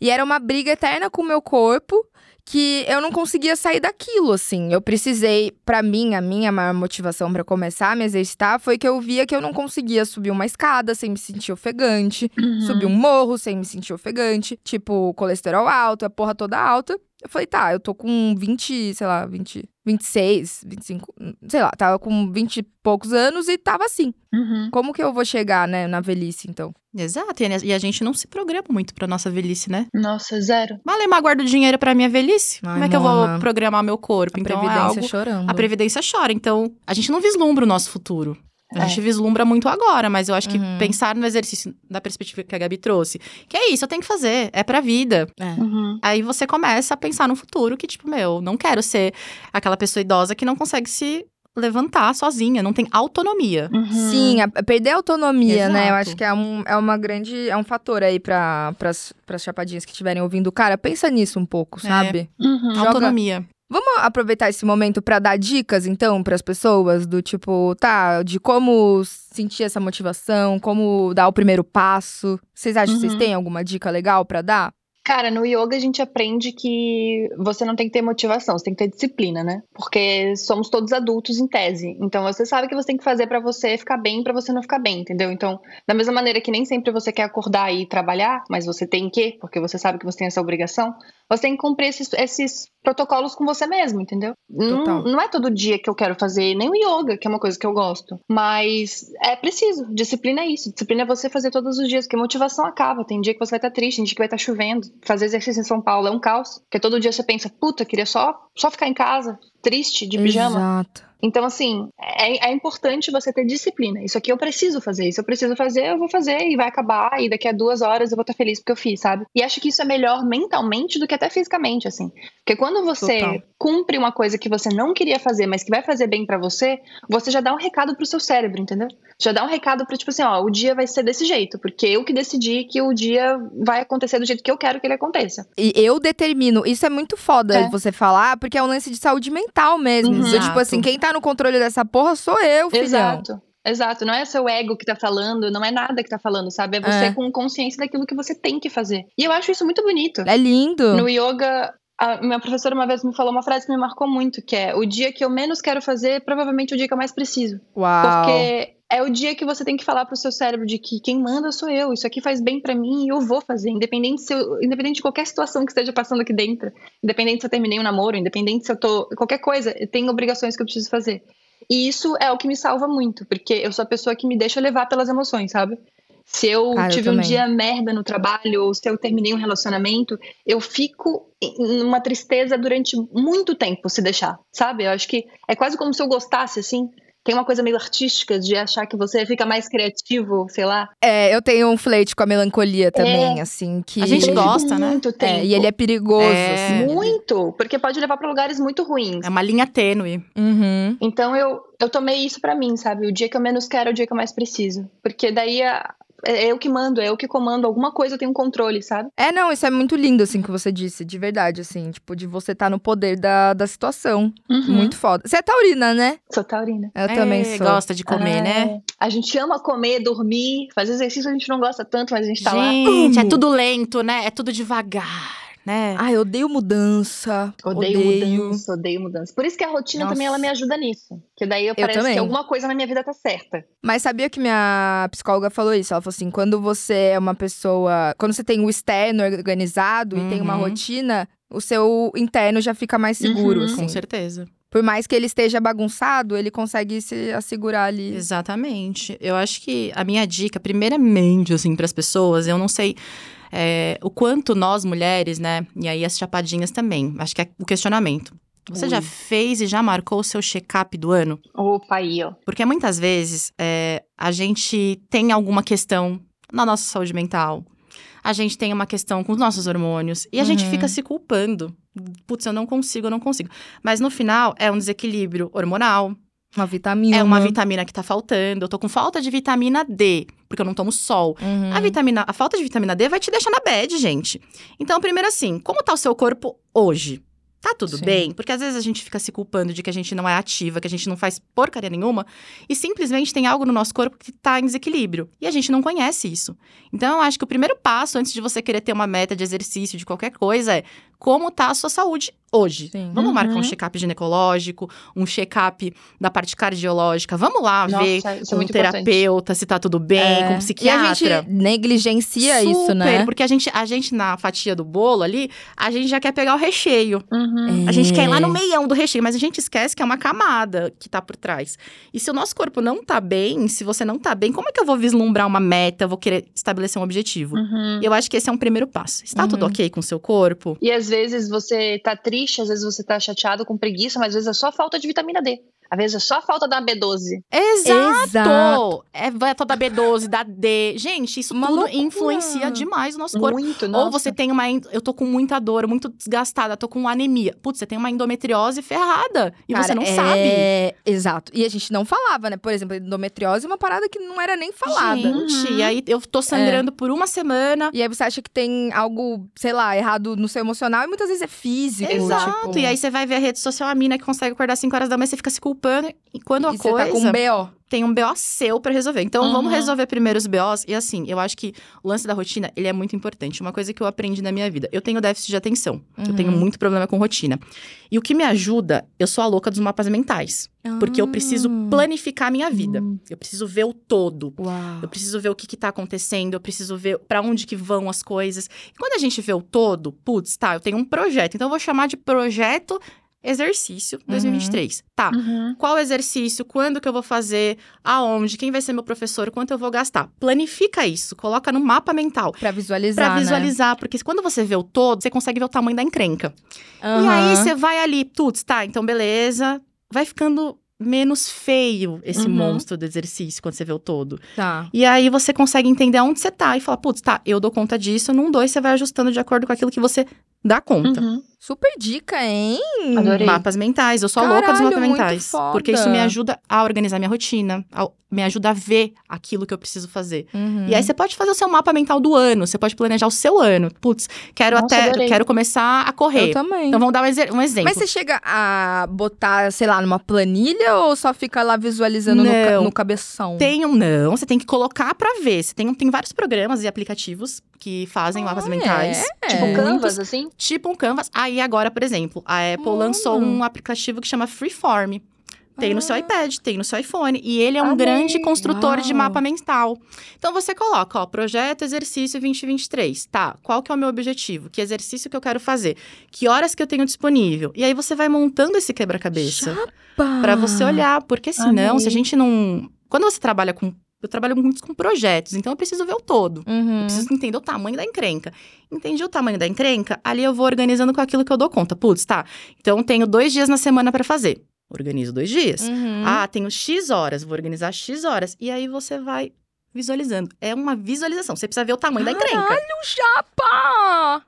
E era uma briga eterna com o meu corpo que eu não conseguia sair daquilo, assim. Eu precisei, pra mim, a minha maior motivação pra começar a me exercitar foi que eu via que eu não conseguia subir uma escada sem me sentir ofegante, Uhum. subir um morro sem me sentir ofegante, tipo, colesterol alto, a porra toda alta. Eu falei, tá, eu tô com 20, sei lá, 20, 26, 25, sei lá, tava com 20 e poucos anos e tava assim. Uhum. Como que eu vou chegar, né, na velhice, então? Exato, e a- gente não se programa muito pra nossa velhice, né? Nossa, zero. Malemar guardo dinheiro pra minha velhice. Ai, Como é que eu Mona. vou programar meu corpo? A então é Previdência algo... chorando. A Previdência chora. Então, a gente não vislumbra o nosso futuro. A É. gente vislumbra muito agora, mas eu acho que Uhum. pensar no exercício da perspectiva que a Gabi trouxe, que é isso, eu tenho que fazer, é pra vida. É. Uhum. Aí você começa a pensar no futuro que, tipo, meu, não quero ser aquela pessoa idosa que não consegue se levantar sozinha, não tem autonomia. Uhum. Sim, a- perder a autonomia, né? Eu Exato. acho que é, um, é uma grande. É um fator aí pra, pras, pras chapadinhas que estiverem ouvindo. Cara, pensa nisso um pouco, É. sabe? Uhum. Joga- Autonomia. Vamos aproveitar esse momento pra dar dicas, então, pras pessoas? Do tipo, tá, de como sentir essa motivação, como dar o primeiro passo. Vocês acham que vocês Uhum. têm alguma dica legal pra dar? Cara, no yoga a gente aprende que você não tem que ter motivação, você tem que ter disciplina, né? Porque somos todos adultos em tese. Então você sabe que você tem que fazer pra você ficar bem, pra você não ficar bem, entendeu? Então, da mesma maneira que nem sempre você quer acordar e trabalhar, mas você tem que, porque você sabe que você tem essa obrigação, você tem que cumprir esses, esses protocolos com você mesmo, entendeu? Não, não é todo dia que eu quero fazer nem o yoga, que é uma coisa que eu gosto, mas é preciso. Disciplina é isso. Disciplina é você fazer todos os dias, porque motivação acaba. Tem dia que você vai estar triste, tem dia que vai estar chovendo. Fazer exercício em São Paulo é um caos, porque todo dia você pensa, puta, queria só, só ficar em casa, triste, de pijama. Exato. Então, assim, é, é importante você ter disciplina. Isso aqui eu preciso fazer. Isso eu preciso fazer, eu vou fazer e vai acabar. E daqui a duas horas eu vou estar feliz porque eu fiz, sabe? E acho que isso é melhor mentalmente do que até fisicamente, assim. Porque quando você Total. cumpre uma coisa que você não queria fazer, mas que vai fazer bem pra você, você já dá um recado pro seu cérebro, entendeu? Já dá um recado pro tipo assim, ó, o dia vai ser desse jeito, porque eu que decidi que o dia vai acontecer do jeito que eu quero que ele aconteça. E eu determino. Isso é muito foda É. você falar, porque é um lance de saúde mental mesmo. Uhum. Tipo assim, quem tá no controle dessa porra sou eu, filhão. Exato. Exato, não é seu ego que tá falando, não é nada que tá falando, sabe? É você É. com consciência daquilo que você tem que fazer. E eu acho isso muito bonito. É lindo. No yoga, a minha professora uma vez me falou uma frase que me marcou muito, que é: o dia que eu menos quero fazer, provavelmente é o dia que eu mais preciso. Uau. Porque é o dia que você tem que falar pro seu cérebro de que quem manda sou eu, isso aqui faz bem pra mim e eu vou fazer, independente se eu- independente de qualquer situação que esteja passando aqui dentro, independente se eu terminei um namoro, independente se eu tô qualquer coisa, eu tenho obrigações que eu preciso fazer. E isso é o que me salva muito, porque eu sou a pessoa que me deixa levar pelas emoções, sabe? Se eu eu tive um também. dia merda no trabalho, ou se eu terminei um relacionamento, eu fico em uma tristeza durante muito tempo, se deixar, sabe? Eu acho que é quase como se eu gostasse, assim. Tem uma coisa meio artística de achar que você fica mais criativo, sei lá. É, eu tenho um flerte com a melancolia também, assim, que. A gente gosta, né? muito tempo. É, e ele é perigoso, É. assim. Muito, porque pode levar pra lugares muito ruins. É uma linha tênue. Uhum. Então eu, eu tomei isso pra mim, sabe? O dia que eu menos quero é o dia que eu mais preciso. Porque daí a- é eu que mando, é eu que comando. Alguma coisa eu tenho controle, sabe? É, não, isso é muito lindo, assim, que você disse, de verdade, assim, tipo, de você estar no poder da, da situação. Uhum. Muito foda. Você é taurina, né? Sou taurina. Eu também É, sou. Gosta de comer, É. né? A gente ama comer, dormir, fazer exercício a gente não gosta tanto, mas a gente tá lá. Gente, é tudo lento, né? É tudo devagar, né? Ai, eu odeio mudança. Odeio, mudança, odeio mudança. Por isso que a rotina Nossa. também ela me ajuda nisso. Que daí eu parece também. que alguma coisa na minha vida tá certa. Mas sabia que minha psicóloga falou isso? Ela falou assim: quando você é uma pessoa. Quando você tem o externo organizado e tem uma Uhum. rotina, o seu interno já fica mais seguro, Uhum. assim. Com certeza. Por mais que ele esteja bagunçado, ele consegue se assegurar ali. Exatamente. Eu acho que a minha dica, primeiramente, assim, para as pessoas, eu não sei é, o quanto nós mulheres, né? E aí as chapadinhas também. Acho que é o questionamento. Você já Ui. fez e já marcou o seu check-up do ano? Opa, aí, ó. Porque muitas vezes é, a gente tem alguma questão na nossa saúde mental. A gente tem uma questão com os nossos hormônios. E a gente Uhum. fica se culpando. Putz, eu não consigo, eu não consigo. Mas no final é um desequilíbrio hormonal, Uma vitamina. é uma vitamina que tá faltando. Eu tô com falta de vitamina D, porque eu não tomo sol. Uhum. A vitamina, a falta de vitamina D vai te deixar na bad, gente. Então, primeiro assim, como tá o seu corpo hoje? Tá tudo Sim. bem? Porque às vezes a gente fica se culpando de que a gente não é ativa, que a gente não faz porcaria nenhuma, e simplesmente tem algo no nosso corpo que tá em desequilíbrio. E a gente não conhece isso. Então, eu acho que o primeiro passo, antes de você querer ter uma meta de exercício, de qualquer coisa, é como tá a sua saúde hoje. Sim. Vamos marcar um Uhum. check-up ginecológico, um check-up da parte cardiológica. Vamos lá Nossa, ver isso é com um muito importante. terapeuta se tá tudo bem, É. com um E a psiquiatra. gente negligencia isso, Super, né? Porque a gente, a gente, na fatia do bolo ali, a gente já quer pegar o recheio. Uhum. A gente quer ir lá É. no meião do recheio, mas a gente esquece que é uma camada que tá por trás. E se o nosso corpo não tá bem, se você não tá bem, como é que eu vou vislumbrar uma meta, eu vou querer estabelecer um objetivo? Uhum. E eu acho que esse é um primeiro passo. Está tudo Uhum. ok com o seu corpo? E às vezes você tá triste, às vezes você tá chateado com preguiça, mas às vezes é só falta de vitamina D. Às vezes é só falta da B12. Exato! Exato. É vai toda B12, da D. Gente, isso Uma tudo loucura. influencia demais o nosso corpo. Muito, Ou nossa. você tem uma. Eu tô com muita dor, muito desgastada, tô com anemia. Putz, você tem uma endometriose ferrada. E você Cara, não é... sabe. Exato. E a gente não falava, né? Por exemplo, endometriose é uma parada que não era nem falada. Gente, Uhum. e aí eu tô sangrando por uma semana. E aí você acha que tem algo, sei lá, errado no seu emocional e muitas vezes é físico. Exato. tipo- E aí você vai ver a rede social, a mina que consegue acordar 5 horas da manhã, você fica se culpando. E quando a e você coisa. tá com um BO. tem um BO seu pra resolver. Então, Uhum. vamos resolver primeiro os BOs. E assim, eu acho que o lance da rotina, ele é muito importante. Uma coisa que eu aprendi na minha vida. Eu tenho déficit de atenção. Eu Uhum. tenho muito problema com rotina. E o que me ajuda, eu sou a louca dos mapas mentais. Porque eu preciso Ah. planificar a minha vida. Hum. Eu preciso ver o todo. Uau. Eu preciso ver o que, que tá acontecendo, eu preciso ver pra onde que vão as coisas. E quando a gente vê o todo, putz, tá, eu tenho um projeto. Então eu vou chamar de projeto exercício 2023. Tá. Uhum. Qual exercício? Quando que eu vou fazer? Aonde? Quem vai ser meu professor? Quanto eu vou gastar? Planifica isso, coloca no mapa mental. Pra visualizar, Pra né? visualizar, porque quando você vê o todo, você consegue ver o tamanho da encrenca. E aí você vai ali, putz, tá, então beleza. Vai ficando menos feio esse Uhum. monstro do exercício quando você vê o todo. Tá. E aí você consegue entender aonde você tá e falar, putz, tá, eu dou conta disso. Num dois, você vai ajustando de acordo com aquilo que você dá conta. Uhum. Super dica, hein? Adorei. Mapas mentais, eu sou a louca dos Caralho, mapas muito mentais. foda. Porque isso me ajuda a organizar minha rotina, a- me ajuda a ver aquilo que eu preciso fazer. Uhum. E aí você pode fazer o seu mapa mental do ano, você pode planejar o seu ano. Putz, quero Nossa, até, adorei. quero começar a Eu correr. também. Então vamos dar um, um exemplo. Mas você chega a botar, sei lá, numa planilha ou só fica lá visualizando no, ca- no cabeção? Tem um não, você tem que colocar pra ver. Você tem, tem vários programas e aplicativos que fazem mapas Ah, mentais. é? Tipo É. Canvas, assim? Tipo um Canvas. Aí agora, por exemplo, a Apple lançou um aplicativo que chama Freeform. Tem no seu Ah. iPad, tem no seu iPhone. E ele é um Amei. grande construtor de Uau. mapa mental. Então você coloca, ó, projeto exercício 2023. Tá, qual que é o meu objetivo? Que exercício que eu quero fazer? Que horas que eu tenho disponível? E aí você vai montando esse quebra-cabeça Chapa. Pra você olhar, porque senão, Amei. se a gente não. Quando você trabalha com. Eu trabalho muito com projetos, então eu preciso ver o todo. Uhum. Eu preciso entender o tamanho da encrenca. Entendi o tamanho da encrenca, ali eu vou organizando com aquilo que eu dou conta. Putz, tá. Então tenho dois dias na semana pra fazer. Organizo dois dias. Uhum. Ah, tenho X horas, vou organizar X horas. E aí você vai visualizando. É uma visualização. Você precisa ver o tamanho da encrenca. Caralho, chapa!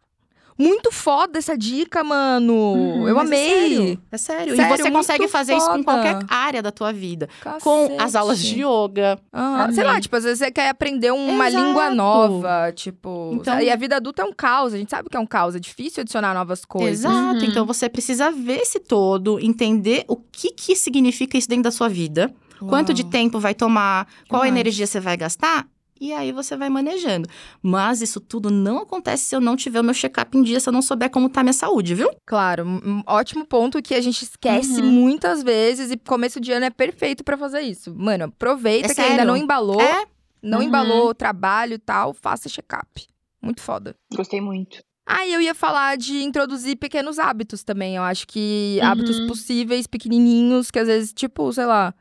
Muito foda essa dica, mano. Uhum, eu Mas amei. É sério. É sério. Sério, e você consegue fazer isso com foda. qualquer área da tua vida. Com as aulas de yoga. Aham. Sei lá, tipo, às vezes você quer aprender uma Exato. língua nova, tipo... Então- E a vida adulta é um caos, a gente sabe que é um caos, é difícil adicionar novas coisas. Exato. Uhum. Então você precisa ver esse todo, entender o que, que significa isso dentro da sua vida, quanto de Uau. tempo vai tomar, qual Demais. energia você vai gastar. E aí você vai manejando. Mas isso tudo não acontece se eu não tiver o meu check-up em dia, se eu não souber como tá a minha saúde, viu? Claro, um ótimo ponto que a gente esquece Uhum. muitas vezes e começo de ano é perfeito pra fazer isso. Mano, aproveita É que ainda não embalou, É. não Uhum. embalou o trabalho e tal, faça check-up. Muito foda. Gostei muito. Aí eu ia falar de introduzir pequenos hábitos também. Eu acho que Uhum. hábitos possíveis, pequenininhos, que às vezes, tipo, sei lá,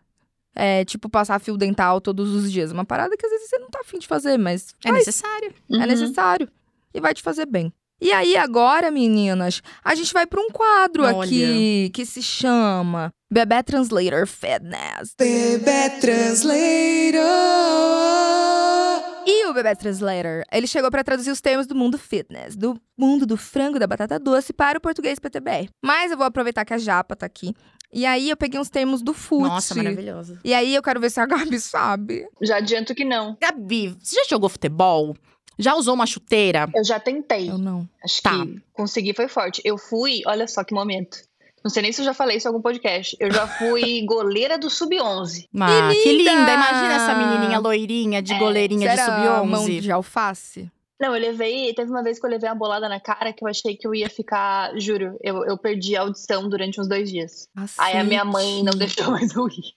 é tipo passar fio dental todos os dias. Uma parada que às vezes você não tá afim de fazer, mas É faz, necessário. é Uhum. necessário. E vai te fazer bem. E aí, agora, meninas, a gente vai pra um quadro Olha. aqui que se chama Bebê Translator Fitness. Bebê Translator. E o Bebê Translator, ele chegou pra traduzir os termos do mundo fitness, do mundo do frango e da batata doce para o português PTBR. Mas eu vou aproveitar que a Japa tá aqui. E aí eu peguei uns termos do FUT. Nossa, maravilhoso. E aí eu quero ver se a Gabi sabe. Já adianto que não. Gabi, você já jogou futebol? Já usou uma chuteira? Eu já tentei. Eu não. Acho Tá. que consegui, foi forte. Eu fui, olha só que momento. Não sei nem se eu já falei isso em algum podcast. Eu já fui goleira do Sub-11. Ah, que linda! linda! Imagina essa menininha loirinha de É, goleirinha de Será mão sub-11. de alface? Não, eu levei. Teve uma vez que eu levei uma bolada na cara que eu achei que eu ia ficar. Juro, eu, eu perdi a audição durante uns dois dias. Aí a minha mãe não deixou mais eu ir.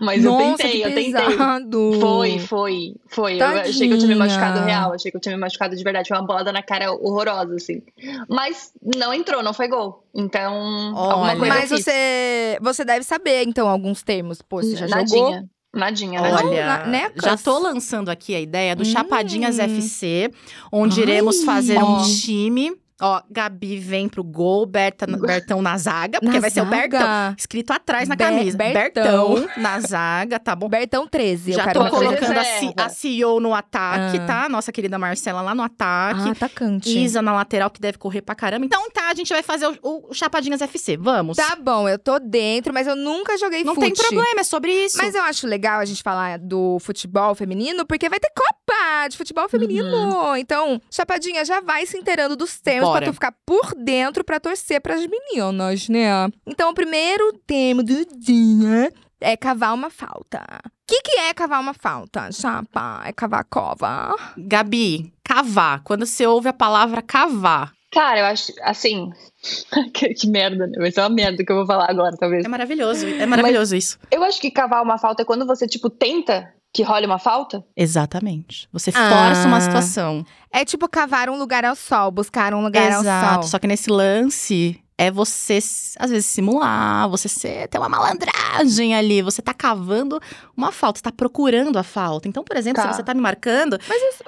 Mas Nossa, eu tentei, que eu tentei. Foi, foi, foi. Eu achei que eu tinha me machucado Tadinha. real, achei que eu tinha me machucado de verdade. Foi uma bolada na cara horrorosa, assim. Mas não entrou, não foi gol. Então, alguma Olha. coisa Mas você, você deve saber, então, alguns termos. Pô, você já jogou? Nadinha. Nadinha, nadinha. Olha, na- necas. já tô lançando aqui a ideia do Hum. Chapadinhas FC, onde Ai. iremos fazer um time. Ó, Gabi vem pro gol, Berta, Bertão na zaga, porque Na vai ser o zaga? Bertão. Escrito atrás na Be- camisa. Bertão. Bertão na zaga, tá bom? Bertão 13, eu Já tô colocando a, a CEO no ataque, Ah. tá? Nossa querida Marcela lá no ataque. Ah, atacante. Isa na lateral, que deve correr pra caramba. Então tá, a gente vai fazer o, o Chapadinhas FC. Vamos. Tá bom, eu tô dentro, mas eu nunca joguei Não fute. tem problema, é sobre isso. Mas eu acho legal a gente falar do futebol feminino, porque vai ter Copa de futebol feminino. Então, Chapadinha já vai se inteirando dos termos Bora. pra tu ficar por dentro pra torcer pras meninas, né? Então, o primeiro termo do dia é cavar uma falta. O que, que é cavar uma falta, Chapa? É cavar a cova? Gabi, cavar. Quando você ouve a palavra cavar, Cara, eu acho, assim. que, que merda, né? Vai ser uma merda que eu vou falar agora, talvez. é maravilhoso. É maravilhoso isso. Eu acho que cavar uma falta é quando você, tipo, tenta que role uma falta. Exatamente. Você Ah. força uma situação. É tipo cavar um lugar ao sol, buscar um lugar ao Exato. sol. Só que nesse lance é você, às vezes, simular, você ser, ter uma malandragem ali. Você tá cavando uma falta, você tá procurando a falta. Então, por exemplo, Tá. se você tá me marcando,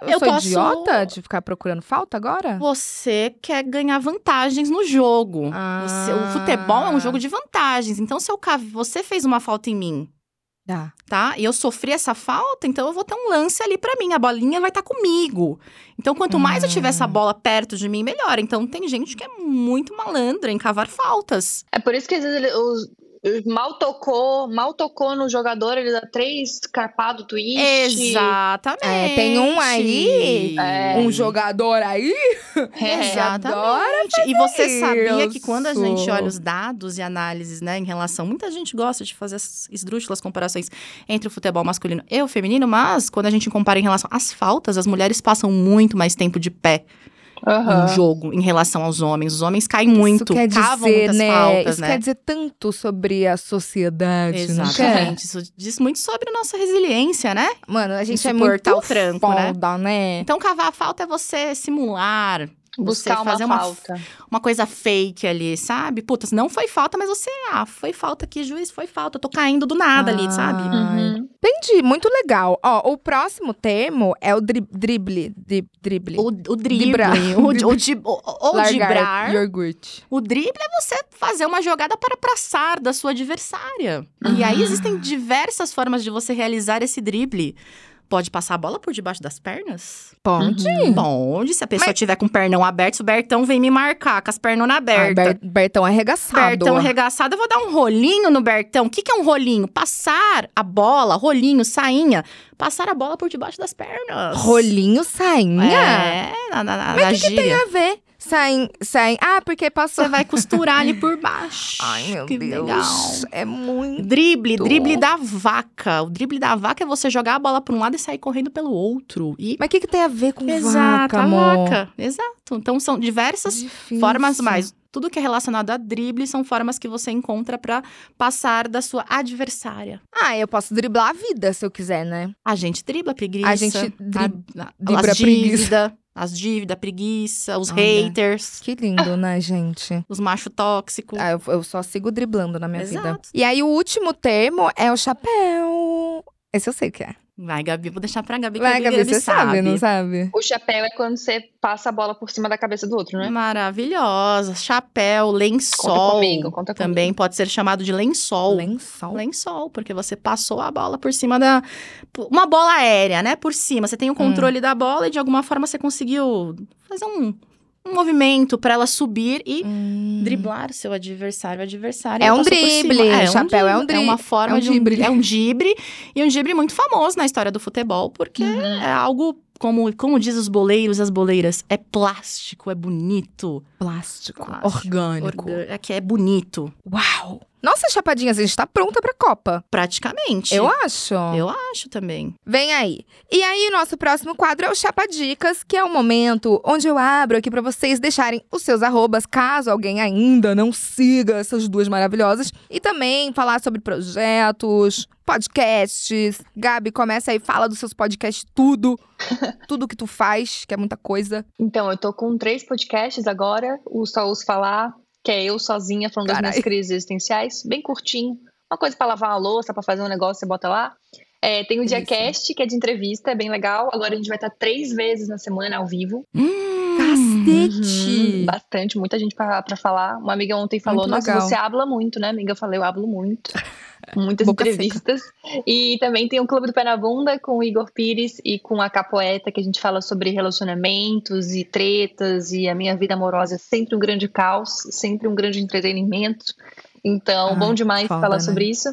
Eu, Eu sou posso- idiota de ficar procurando falta agora? você quer ganhar vantagens no jogo. Ah. Você- o futebol é um jogo de vantagens. Então, se eu você fez uma falta em mim, Tá. tá? E eu sofri essa falta, então eu vou ter um lance ali pra mim. A bolinha vai estar comigo. Então, quanto mais eu tiver essa Hum. bola perto de mim, melhor. Então, tem gente que é muito malandra em cavar faltas. É por isso que às vezes os- mal tocou, mal tocou no jogador, ele dá três carpado twist. Exatamente. É, tem um aí, É. Um jogador aí? É. Exatamente. E você sabia que isso. quando a gente olha os dados e análises, né, em relação. Muita gente gosta de fazer essas esdrúxulas comparações entre o futebol masculino e o feminino, mas quando a gente compara em relação às faltas, as mulheres passam muito mais tempo de pé Aham. no jogo em relação aos homens. Os homens caem muito, Isso cavam dizer, muitas né? faltas, Isso né? quer dizer tanto sobre a sociedade? Exatamente. Isso diz muito sobre a nossa resiliência, né? Mano, a gente é muito o tranco, né? foda, né? Então, cavar a falta é você simular. Buscar você uma fazer uma falta. uma coisa fake ali, sabe? Puta, não foi falta, mas você, ah, foi falta aqui, juiz, foi falta. Eu tô caindo do nada ali, Ah. sabe? Uhum. Entendi, muito legal. Ó, o próximo termo é o dri drible. Dri drible. O, o drible, o, o, di- o, o Largar dibrar. iogurte. O drible é você fazer uma jogada para passar da sua adversária. E aí Ah. existem diversas formas de você realizar esse drible. Pode passar a bola por debaixo das pernas? Pode. Uhum. Pode, se a pessoa Mas- tiver com o pernão aberto, se o Bertão vem me marcar com as pernonas Ah, abertas. Ber Bertão arregaçado. Bertão arregaçado, eu vou dar um rolinho no Bertão. O que, que é um rolinho? Passar a bola, rolinho, sainha. Passar a bola por debaixo das pernas. Rolinho sainha? É, na, na, na, na gíria. Tem a ver. Saem, saem. Ah, porque passou. Você vai costurar ali por baixo. Ai, meu que Deus. legal. É muito. Drible, drible da vaca. O drible da vaca é você jogar a bola para um lado e sair correndo pelo outro. E Mas o que, que tem a ver com Exato, vaca, a amor? vaca. Exato. Então são diversas Difícil. formas mais. Tudo que é relacionado a drible são formas que você encontra pra passar da sua adversária. Ah, eu posso driblar a vida se eu quiser, né? A gente dribla a preguiça. A gente dri- a, dribla as a preguiça. As dívidas, preguiça, os Olha. haters, Que lindo, né, gente? os macho tóxicos. Ah, eu, eu só sigo driblando na minha vida. Exato. E aí, o último termo é o chapéu. Esse eu sei o que é. Vai, Gabi, vou deixar pra Gabi. que Vai, a Gabi, você sabe, não sabe? O chapéu é quando você passa a bola por cima da cabeça do outro, né? Maravilhosa. Chapéu, lençol. comigo, conta comigo. Também pode ser chamado de lençol. Lençol. Lençol, porque você passou a bola por cima da. Uma bola aérea, né? Por cima. Você tem o Hum. controle da bola e de alguma forma você conseguiu fazer um, um movimento pra ela subir e Hum. driblar seu adversário. O adversário É um drible, cima. chapéu é um É dri- uma forma é um de um drible. É um drible. E um drible muito famoso na história do futebol, porque Uhum. é algo. Como, como diz os boleiros, as boleiras, é plástico, é bonito. Plástico. Plástico, Orgânico. orgâ- É que é bonito. Uau! Nossa, chapadinhas, a gente tá pronta pra Copa. Praticamente. Eu acho. Eu acho também. Vem aí. E aí, o nosso próximo quadro é o Chapa Dicas, que é o momento onde eu abro aqui pra vocês deixarem os seus arrobas, caso alguém ainda não siga essas duas maravilhosas. E também falar sobre projetos, podcasts. Gabi, começa aí, fala dos seus podcasts, tudo. tudo que tu faz, que é muita coisa. Então, eu tô com três podcasts agora. O Só Ouço Falar, que é eu sozinha falando das Carai. minhas crises existenciais. Bem curtinho. Uma coisa pra lavar uma louça, pra fazer um negócio, você bota lá. É, tem o Delícia. Diacast, que é de entrevista, é bem legal. Agora a gente vai estar três vezes na semana ao vivo. Hum, Cacete! Uhum, bastante, muita gente pra, pra falar. Uma amiga ontem falou: Nossa, você habla muito, né, amiga? Eu falei: Eu hablo muito. Muitas Boca entrevistas. E também tem o Clube do Pé na Bunda com o Igor Pires e com a Capoeta, que a gente fala sobre relacionamentos e tretas. E a minha vida amorosa é sempre um grande caos, sempre um grande entretenimento. Então, Ah, bom demais foda, falar né? sobre isso.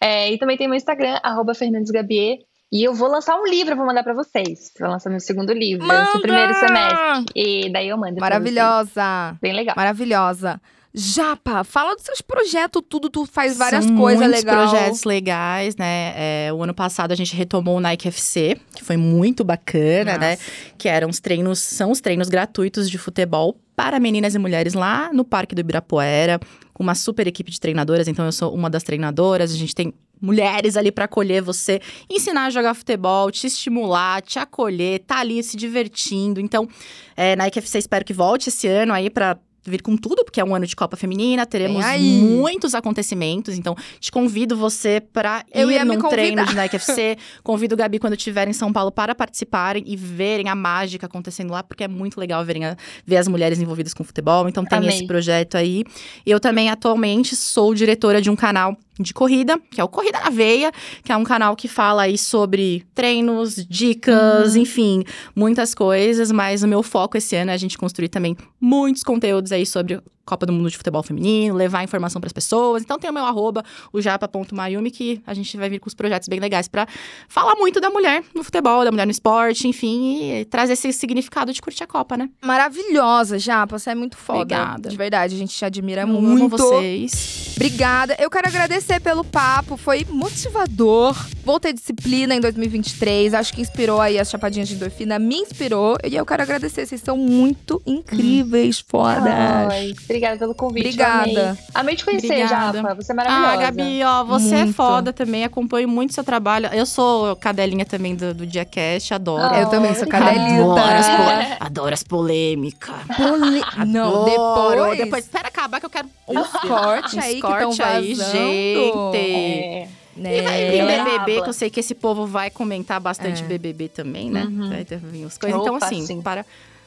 É, e também tem meu Instagram, arroba Fernandes Gabier. E eu vou lançar um livro, vou mandar pra vocês. Vou lançar meu segundo livro, esse Manda! primeiro semestre. E daí eu mando. Maravilhosa! Bem legal. Maravilhosa. Japa, fala dos seus projetos, tudo, tu faz várias São coisas legais. projetos legais, né? É, o ano passado a gente retomou o Nike FC, que foi muito bacana, né? Que eram os treinos, são os treinos gratuitos de futebol para meninas e mulheres lá no Parque do Ibirapuera, com uma super equipe de treinadoras. Então eu sou uma das treinadoras, a gente tem mulheres ali para acolher você, ensinar a jogar futebol, te estimular, te acolher, tá ali se divertindo. Então, é, Nike FC espero que volte esse ano aí para vir com tudo, porque é um ano de Copa Feminina, teremos muitos acontecimentos, então te convido você para ir num treino de Nike FC, convido o Gabi quando estiver em São Paulo para participarem e verem a mágica acontecendo lá, porque é muito legal verem a- ver as mulheres envolvidas com futebol, então tem Amei. esse projeto aí. Eu também atualmente sou diretora de um canal de corrida, que é o Corrida na Veia, que é um canal que fala aí sobre treinos, dicas, Uhum. enfim, muitas coisas, mas o meu foco esse ano é a gente construir também muitos conteúdos aí sobre Copa do Mundo de Futebol Feminino, levar informação para as pessoas. Então tem o meu arroba, o japa.mayumi, que a gente vai vir com os projetos bem legais para falar muito da mulher no futebol, da mulher no esporte, enfim, e trazer esse significado de curtir a Copa, né? Maravilhosa, Japa, você é muito foda. Obrigada. De verdade, a gente te admira Eu amo muito. vocês. Obrigada. Eu quero agradecer pelo papo, foi motivador. Vou ter disciplina em 2023. Acho que inspirou aí as chapadinhas de endorfina, me inspirou. E eu quero agradecer, vocês são muito incríveis, fodas. Ai, obrigada pelo convite. Obrigada. Amei, Amei te conhecer, Obrigada. Japa. Você é maravilhosa. Ah, Gabi, ó, você é Muito. foda também, acompanho muito seu trabalho. Eu sou cadelinha também do, do Diacast, adoro. Ah, Eu também sou obrigada. cadelita. Adoro as, po- adoro as polêmicas. Pole- Não, depois. Depois, espera acabar que eu quero Os cortes Uns aí que estão corte aí, vazando. gente. É. Né? E vai vir É. BBB, que eu sei que esse povo vai comentar bastante É. BBB também, né? Uhum. Vai ter vir as coisas. Então, Opa, assim, sim. para,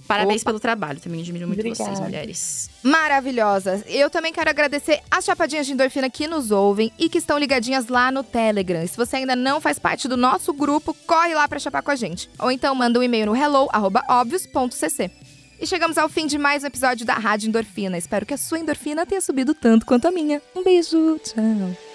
parabéns Opa. pelo trabalho. Também admiro muito vocês, Obrigada. mulheres. Maravilhosas. Eu também quero agradecer as chapadinhas de endorfina que nos ouvem e que estão ligadinhas lá no Telegram. Se você ainda não faz parte do nosso grupo, corre lá pra chapar com a gente. Ou então manda um e-mail no hello@obvios.cc. E chegamos ao fim de mais um episódio da Rádio Endorfina. Espero que a sua endorfina tenha subido tanto quanto a minha. Um beijo, tchau.